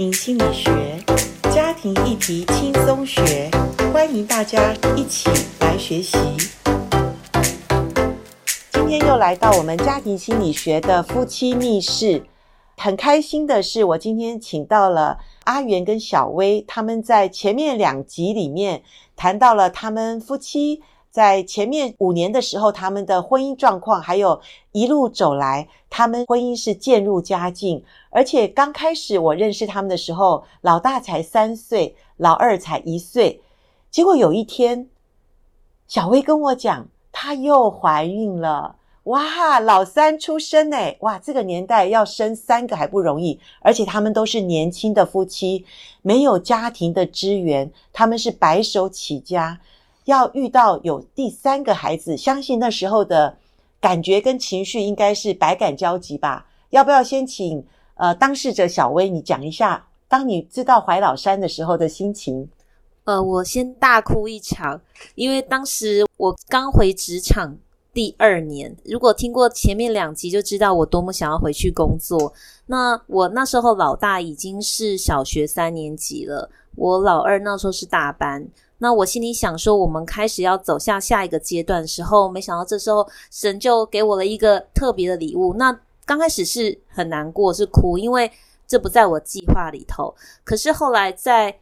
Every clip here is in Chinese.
庭心理学，家庭议题轻松学，欢迎大家一起来学习。今天又来到我们家庭心理学的夫妻密室，很开心的是，我今天请到了阿元跟小薇，他们在前面两集里面谈到了他们夫妻。在前面五年的时候，他们的婚姻状况，还有一路走来，他们婚姻是渐入佳境。而且刚开始我认识他们的时候，老大才三岁，老二才一岁。结果有一天，小薇跟我讲，她又怀孕了。哇，老三出生诶，哇，这个年代要生三个还不容易，而且他们都是年轻的夫妻，没有家庭的支援，他们是白手起家。要遇到有第三个孩子，相信那时候的感觉跟情绪应该是百感交集吧？要不要先请呃当事者小薇你讲一下，当你知道怀老三的时候的心情？呃，我先大哭一场，因为当时我刚回职场第二年，如果听过前面两集就知道我多么想要回去工作。那我那时候老大已经是小学三年级了，我老二那时候是大班。那我心里想说，我们开始要走向下一个阶段的时候，没想到这时候神就给我了一个特别的礼物。那刚开始是很难过，是哭，因为这不在我计划里头。可是后来在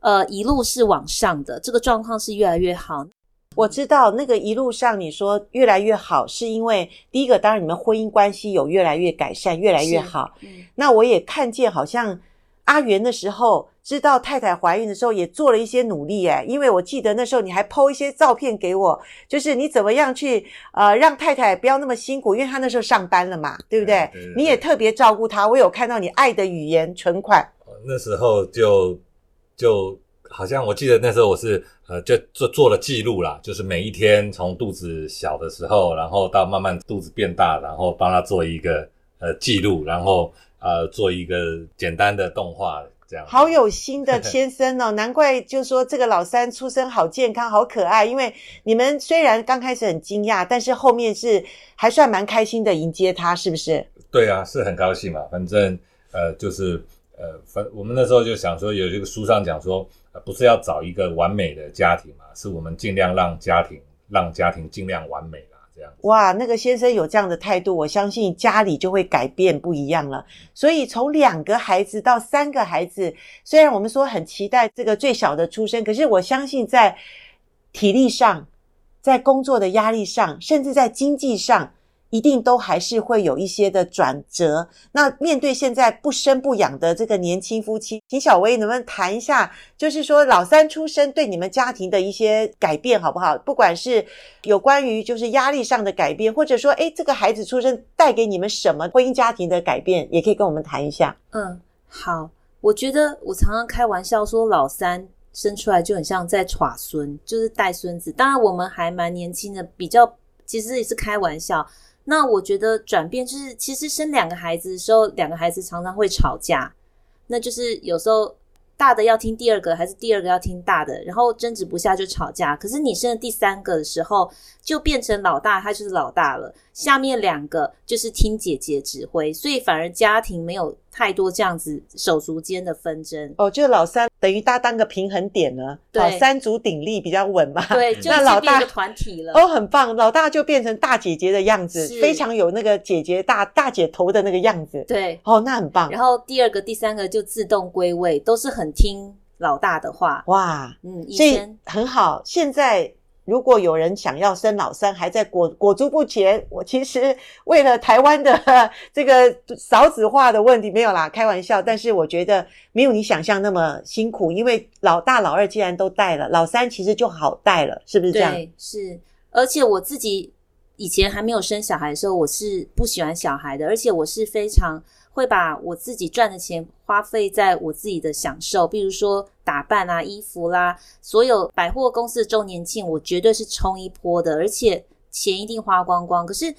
呃一路是往上的，这个状况是越来越好。我知道那个一路上你说越来越好，是因为第一个，当然你们婚姻关系有越来越改善，越来越好。嗯，那我也看见好像阿元的时候。知道太太怀孕的时候，也做了一些努力诶，因为我记得那时候你还 po 一些照片给我，就是你怎么样去呃让太太不要那么辛苦，因为她那时候上班了嘛，对不对？对对对，你也特别照顾她，我有看到你爱的语言存款。那时候就就好像我记得那时候我是呃就做做了记录啦，就是每一天从肚子小的时候，然后到慢慢肚子变大，然后帮她做一个呃记录，然后呃做一个简单的动画。好有心的先生哦，难怪就说这个老三出生好健康、好可爱。因为你们虽然刚开始很惊讶，但是后面是还算蛮开心的迎接他，是不是？对啊，是很高兴嘛。反正呃，就是呃，反我们那时候就想说，有一个书上讲说，呃，不是要找一个完美的家庭嘛，是我们尽量让家庭让家庭尽量完美。哇，那个先生有这样的态度，我相信家里就会改变不一样了。所以从两个孩子到三个孩子，虽然我们说很期待这个最小的出生，可是我相信在体力上、在工作的压力上，甚至在经济上。一定都还是会有一些的转折。那面对现在不生不养的这个年轻夫妻，请小薇能不能谈一下，就是说老三出生对你们家庭的一些改变，好不好？不管是有关于就是压力上的改变，或者说，诶，这个孩子出生带给你们什么婚姻家庭的改变，也可以跟我们谈一下。嗯，好。我觉得我常常开玩笑说，老三生出来就很像在耍孙，就是带孙子。当然我们还蛮年轻的，比较其实也是开玩笑。那我觉得转变就是，其实生两个孩子的时候，两个孩子常常会吵架，那就是有时候大的要听第二个，还是第二个要听大的，然后争执不下就吵架。可是你生了第三个的时候，就变成老大，他就是老大了，下面两个就是听姐姐指挥，所以反而家庭没有太多这样子手足间的纷争。哦，就老三。等于搭当个平衡点呢，对，三足鼎立比较稳嘛。对，就那老大就团体了，哦，很棒，老大就变成大姐姐的样子，非常有那个姐姐大大姐头的那个样子。对，哦，那很棒。然后第二个、第三个就自动归位，都是很听老大的话。哇，嗯，所以前很好，现在。如果有人想要生老三，还在裹裹足不前，我其实为了台湾的这个少子化的问题没有啦，开玩笑。但是我觉得没有你想象那么辛苦，因为老大老二既然都带了，老三其实就好带了，是不是这样？对，是。而且我自己以前还没有生小孩的时候，我是不喜欢小孩的，而且我是非常。会把我自己赚的钱花费在我自己的享受，比如说打扮啊、衣服啦，所有百货公司的周年庆，我绝对是冲一波的，而且钱一定花光光。可是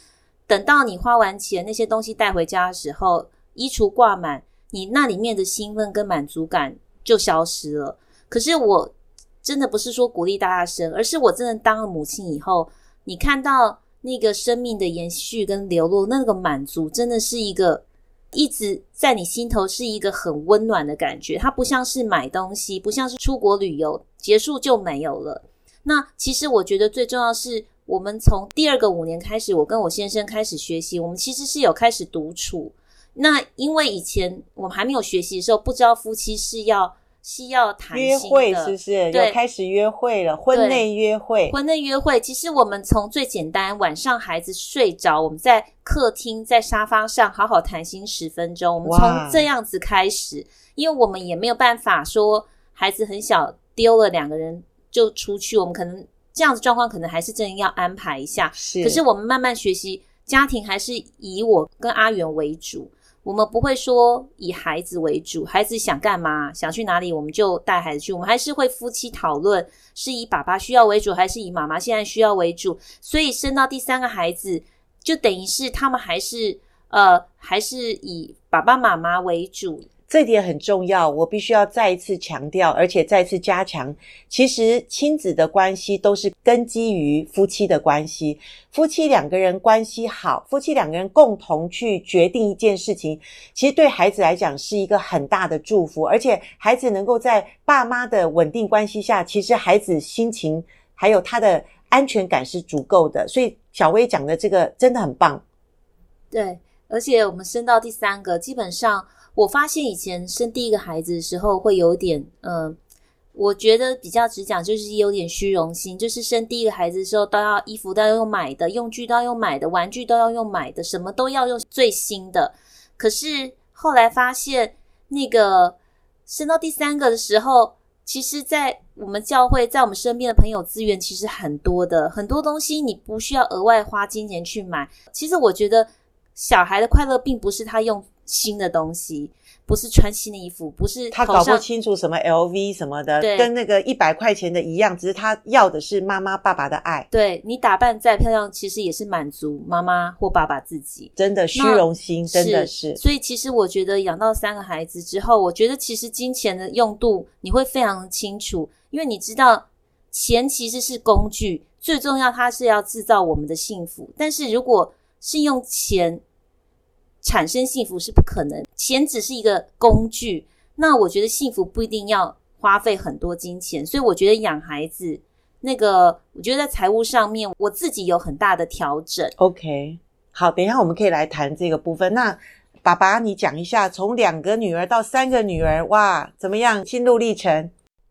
等到你花完钱，那些东西带回家的时候，衣橱挂满，你那里面的兴奋跟满足感就消失了。可是我真的不是说鼓励大家生，而是我真的当了母亲以后，你看到那个生命的延续跟流露，那个满足真的是一个。一直在你心头是一个很温暖的感觉。它不像是买东西，不像是出国旅游，结束就没有了。那其实我觉得最重要是我们从第二个五年开始，我跟我先生开始学习，我们其实是有开始独处。那因为以前我们还没有学习的时候，不知道夫妻是要。是要谈约会，是不是？对，开始约会了，婚内约会。婚内约会，其实我们从最简单，晚上孩子睡着，我们在客厅在沙发上好好谈心十分钟。我们从这样子开始，因为我们也没有办法说孩子很小丢了两个人就出去，我们可能这样子状况可能还是真的要安排一下。是，可是我们慢慢学习，家庭还是以我跟阿元为主。我们不会说以孩子为主，孩子想干嘛，想去哪里，我们就带孩子去。我们还是会夫妻讨论，是以爸爸需要为主，还是以妈妈现在需要为主。所以生到第三个孩子，就等于是他们还是呃，还是以爸爸妈妈为主。这点很重要，我必须要再一次强调，而且再次加强。其实亲子的关系都是根基于夫妻的关系，夫妻两个人关系好，夫妻两个人共同去决定一件事情，其实对孩子来讲是一个很大的祝福。而且孩子能够在爸妈的稳定关系下，其实孩子心情还有他的安全感是足够的。所以小薇讲的这个真的很棒。对，而且我们升到第三个，基本上。我发现以前生第一个孩子的时候会有点，嗯、我觉得比较直讲就是有点虚荣心，就是生第一个孩子的时候都要衣服都要用买的，用具都要用买的，玩具都要用买的，什么都要用最新的。可是后来发现，那个生到第三个的时候，其实，在我们教会，在我们身边的朋友资源其实很多的，很多东西你不需要额外花金钱去买。其实我觉得小孩的快乐并不是他用。新的东西不是穿新的衣服，不是他搞不清楚什么 LV 什么的，跟那个一百块钱的一样，只是他要的是妈妈爸爸的爱。对，你打扮再漂亮，其实也是满足妈妈或爸爸自己。真的虚荣心，真的是。所以其实我觉得养到三个孩子之后，我觉得其实金钱的用度你会非常清楚，因为你知道钱其实是工具，最重要它是要制造我们的幸福。但是如果是用钱。产生幸福是不可能，钱只是一个工具。那我觉得幸福不一定要花费很多金钱，所以我觉得养孩子那个，我觉得在财务上面我自己有很大的调整。OK，好，等一下我们可以来谈这个部分。那爸爸，你讲一下从两个女儿到三个女儿，哇，怎么样？心路历程？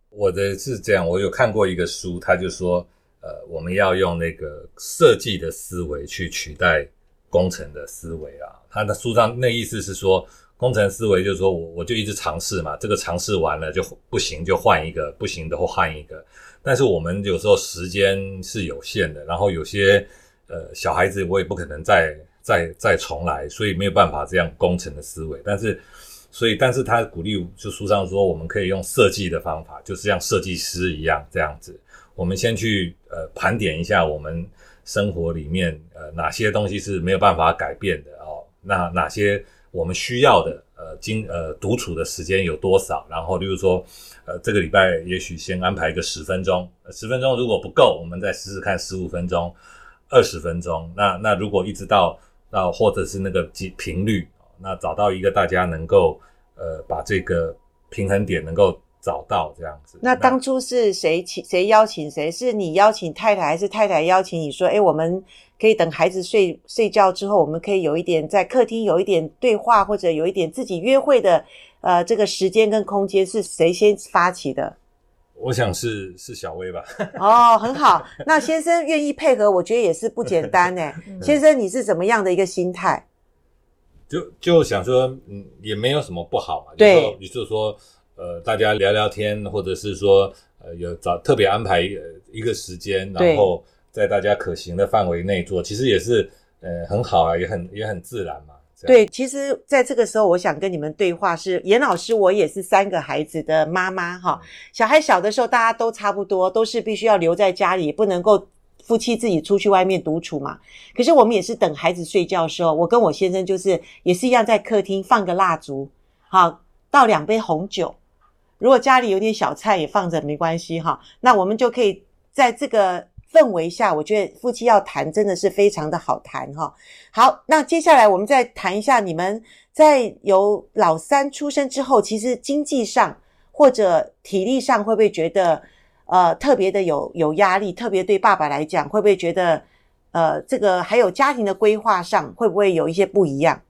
我的是这样，我有看过一个书，他就说，呃，我们要用那个设计的思维去取代工程的思维啊。他的书上那意思是说，工程思维就是说我我就一直尝试嘛，这个尝试完了就不行就换一个，不行的话换一个。但是我们有时候时间是有限的，然后有些呃小孩子我也不可能再再再重来，所以没有办法这样工程的思维。但是所以但是他鼓励就书上说我们可以用设计的方法，就是像设计师一样这样子。我们先去呃盘点一下我们生活里面呃哪些东西是没有办法改变的。那哪些我们需要的呃经呃独处的时间有多少？然后，例如说，呃，这个礼拜也许先安排一个十分钟，十分钟如果不够，我们再试试看十五分钟、二十分钟。那那如果一直到到或者是那个频频率，那找到一个大家能够呃把这个平衡点能够找到这样子。那当初是谁请谁邀请谁？是你邀请太太，还是太太邀请你说？哎，我们。可以等孩子睡睡觉之后，我们可以有一点在客厅有一点对话，或者有一点自己约会的，呃，这个时间跟空间是谁先发起的？我想是是小薇吧。哦，很好。那先生愿意配合，我觉得也是不简单呢。先生，你是怎么样的一个心态？就就想说，嗯，也没有什么不好嘛。对，也就是说，呃，大家聊聊天，或者是说，呃，有找特别安排一个时间，然后。在大家可行的范围内做，其实也是呃很好啊，也很也很自然嘛。对，其实在这个时候，我想跟你们对话是严老师，我也是三个孩子的妈妈哈。小孩小的时候，大家都差不多，都是必须要留在家里，不能够夫妻自己出去外面独处嘛。可是我们也是等孩子睡觉的时候，我跟我先生就是也是一样，在客厅放个蜡烛，好，倒两杯红酒。如果家里有点小菜也放着没关系哈，那我们就可以在这个。氛围下，我觉得夫妻要谈真的是非常的好谈哈。好，那接下来我们再谈一下，你们在有老三出生之后，其实经济上或者体力上会不会觉得呃特别的有有压力？特别对爸爸来讲，会不会觉得呃这个还有家庭的规划上会不会有一些不一样？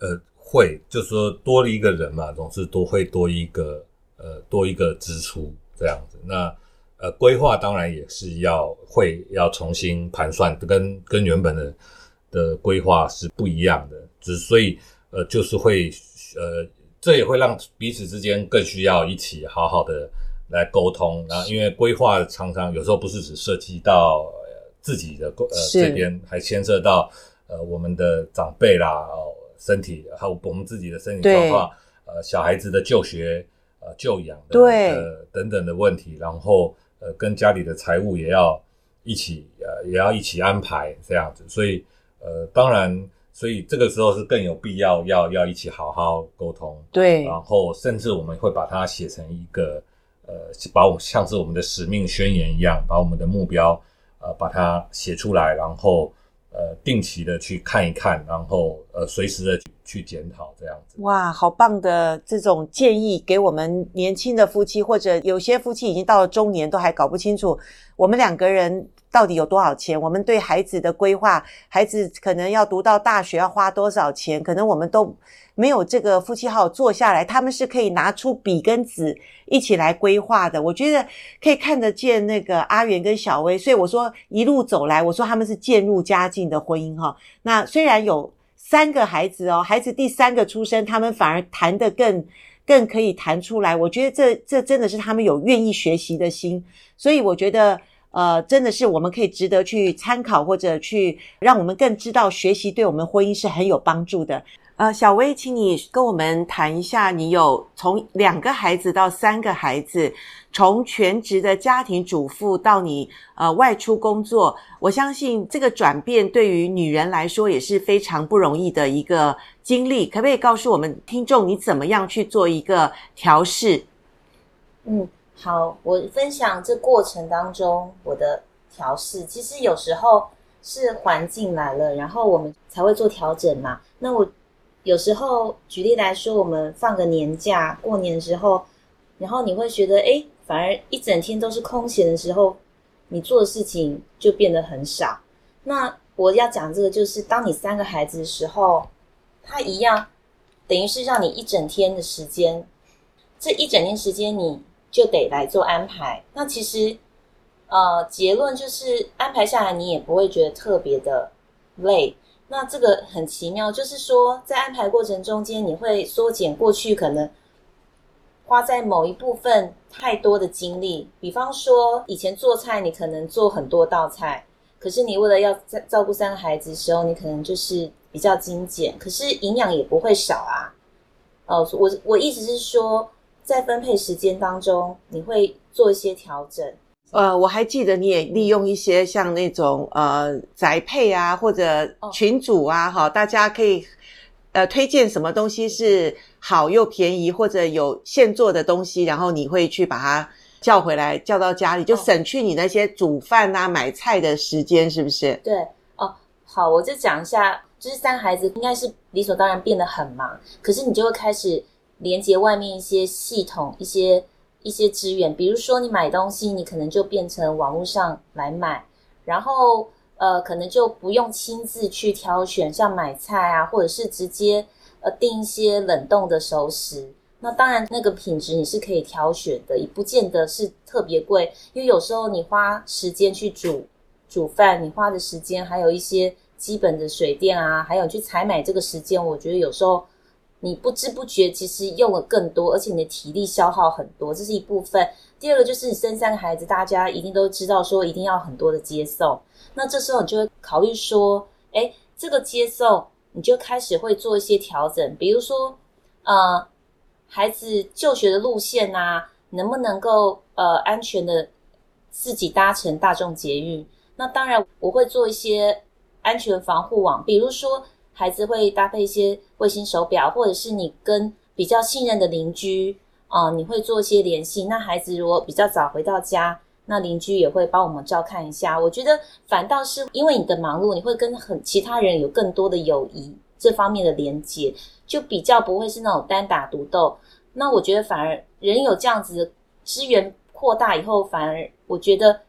呃，会，就是说多了一个人嘛，总是多会多一个呃多一个支出这样子。那呃，规划当然也是要会要重新盘算，跟跟原本的的规划是不一样的，只所以呃，就是会呃，这也会让彼此之间更需要一起好好的来沟通。然后，因为规划常常有时候不是只涉及到自己的呃这边，还牵涉到呃我们的长辈啦、哦、身体，还有我们自己的身体状况，呃，小孩子的就学、呃就养的对呃等等的问题，然后。呃，跟家里的财务也要一起，呃，也要一起安排这样子，所以，呃，当然，所以这个时候是更有必要要要一起好好沟通，对，然后甚至我们会把它写成一个，呃，把我像是我们的使命宣言一样，把我们的目标，呃，把它写出来，然后。呃，定期的去看一看，然后呃，随时的去检讨这样子。哇，好棒的这种建议，给我们年轻的夫妻，或者有些夫妻已经到了中年，都还搞不清楚我们两个人到底有多少钱。我们对孩子的规划，孩子可能要读到大学要花多少钱，可能我们都。没有这个夫妻好坐下来，他们是可以拿出笔跟纸一起来规划的。我觉得可以看得见那个阿元跟小薇，所以我说一路走来，我说他们是渐入佳境的婚姻哈。那虽然有三个孩子哦，孩子第三个出生，他们反而谈得更更可以谈出来。我觉得这这真的是他们有愿意学习的心，所以我觉得呃，真的是我们可以值得去参考，或者去让我们更知道学习对我们婚姻是很有帮助的。呃，小薇，请你跟我们谈一下，你有从两个孩子到三个孩子，从全职的家庭主妇到你呃外出工作，我相信这个转变对于女人来说也是非常不容易的一个经历。可不可以告诉我们听众，你怎么样去做一个调试？嗯，好，我分享这过程当中我的调试。其实有时候是环境来了，然后我们才会做调整嘛。那我。有时候，举例来说，我们放个年假，过年的时候，然后你会觉得，诶，反而一整天都是空闲的时候，你做的事情就变得很少。那我要讲这个，就是当你三个孩子的时候，他一样，等于是让你一整天的时间，这一整天时间你就得来做安排。那其实，呃，结论就是安排下来，你也不会觉得特别的累。那这个很奇妙，就是说，在安排过程中间，你会缩减过去可能花在某一部分太多的精力。比方说，以前做菜，你可能做很多道菜，可是你为了要照顾三个孩子的时候，你可能就是比较精简，可是营养也不会少啊。哦，我我意思是说，在分配时间当中，你会做一些调整。呃，我还记得你也利用一些像那种呃宅配啊，或者群组啊，哈、哦，大家可以呃推荐什么东西是好又便宜，或者有现做的东西，然后你会去把它叫回来，叫到家里，就省去你那些煮饭啊、买菜的时间，是不是？对，哦，好，我就讲一下，就是三孩子应该是理所当然变得很忙，可是你就会开始连接外面一些系统，一些。一些资源，比如说你买东西，你可能就变成网络上来买，然后呃，可能就不用亲自去挑选，像买菜啊，或者是直接呃订一些冷冻的熟食。那当然，那个品质你是可以挑选的，也不见得是特别贵，因为有时候你花时间去煮煮饭，你花的时间还有一些基本的水电啊，还有去采买这个时间，我觉得有时候。你不知不觉其实用了更多，而且你的体力消耗很多，这是一部分。第二个就是你生三个孩子，大家一定都知道说一定要很多的接送，那这时候你就会考虑说，诶，这个接送你就开始会做一些调整，比如说，呃，孩子就学的路线啊，能不能够呃安全的自己搭乘大众捷运？那当然我会做一些安全防护网，比如说。孩子会搭配一些卫星手表，或者是你跟比较信任的邻居啊、你会做一些联系。那孩子如果比较早回到家，那邻居也会帮我们照看一下。我觉得反倒是因为你的忙碌，你会跟很其他人有更多的友谊这方面的连接，就比较不会是那种单打独斗。那我觉得反而人有这样子的资源扩大以后，反而我觉得。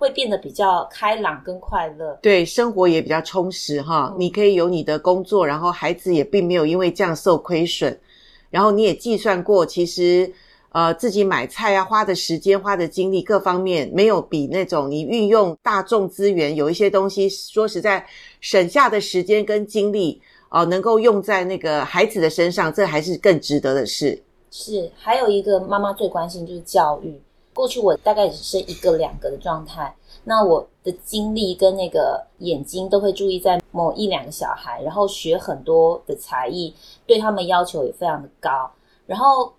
会变得比较开朗跟快乐，对，生活也比较充实哈。嗯、你可以有你的工作，然后孩子也并没有因为这样受亏损。然后你也计算过，其实呃自己买菜啊，花的时间、花的精力各方面，没有比那种你运用大众资源，有一些东西说实在省下的时间跟精力哦、呃，能够用在那个孩子的身上，这还是更值得的事。是，还有一个妈妈最关心就是教育。过去我大概只是一个两个的状态，那我的精力跟那个眼睛都会注意在某一两个小孩，然后学很多的才艺，对他们要求也非常的高。然后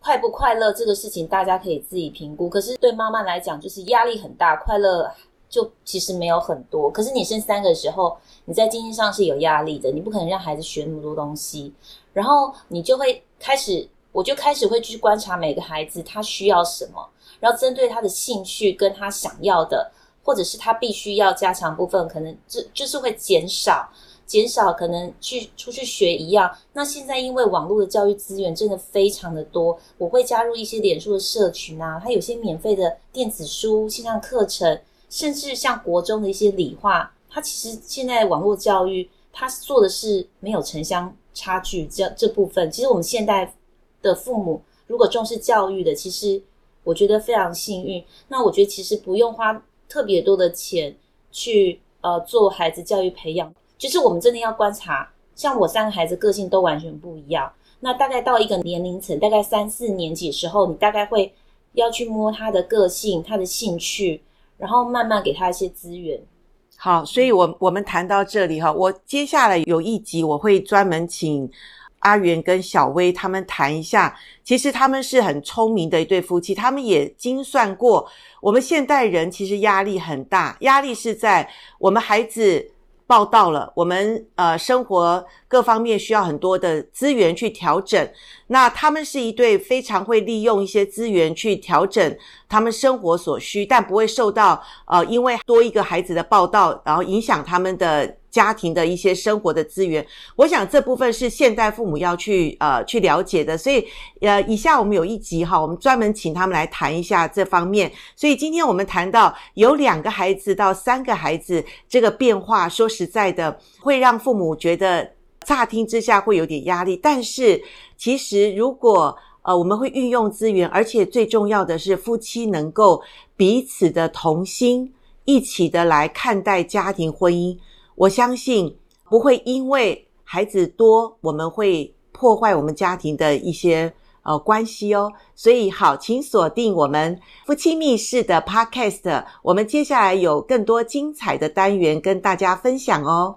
快不快乐这个事情大家可以自己评估，可是对妈妈来讲就是压力很大，快乐就其实没有很多。可是你生三个的时候，你在经济上是有压力的，你不可能让孩子学那么多东西，然后你就会开始，我就开始会去观察每个孩子他需要什么。然后针对他的兴趣跟他想要的，或者是他必须要加强部分，可能就就是会减少，减少可能去出去学一样。那现在因为网络的教育资源真的非常的多，我会加入一些脸书的社群啊，它有些免费的电子书、线上课程，甚至像国中的一些理化，它其实现在网络教育它做的是没有城乡差距这这部分。其实我们现代的父母如果重视教育的，其实。我觉得非常幸运。那我觉得其实不用花特别多的钱去呃做孩子教育培养，就是我们真的要观察。像我三个孩子个性都完全不一样。那大概到一个年龄层，大概三四年级的时候，你大概会要去摸他的个性、他的兴趣，然后慢慢给他一些资源。好，所以我我们谈到这里哈，我接下来有一集我会专门请。阿元跟小薇他们谈一下，其实他们是很聪明的一对夫妻，他们也精算过，我们现代人其实压力很大，压力是在我们孩子报道了，我们呃生活各方面需要很多的资源去调整，那他们是一对非常会利用一些资源去调整他们生活所需，但不会受到呃因为多一个孩子的报道，然后影响他们的。家庭的一些生活的资源，我想这部分是现代父母要去呃去了解的，所以呃以下我们有一集哈，我们专门请他们来谈一下这方面。所以今天我们谈到有两个孩子到三个孩子这个变化，说实在的，会让父母觉得乍听之下会有点压力，但是其实如果呃我们会运用资源，而且最重要的是夫妻能够彼此的同心，一起的来看待家庭婚姻。我相信不会因为孩子多，我们会破坏我们家庭的一些呃关系哦。所以好，请锁定我们夫妻密室的 Podcast，我们接下来有更多精彩的单元跟大家分享哦。